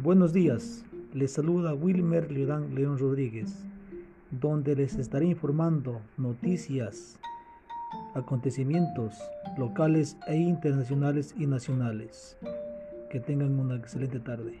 Buenos días, les saluda Wilmer Leodán León Rodríguez, donde les estaré informando noticias, acontecimientos locales e internacionales y nacionales. Que tengan una excelente tarde.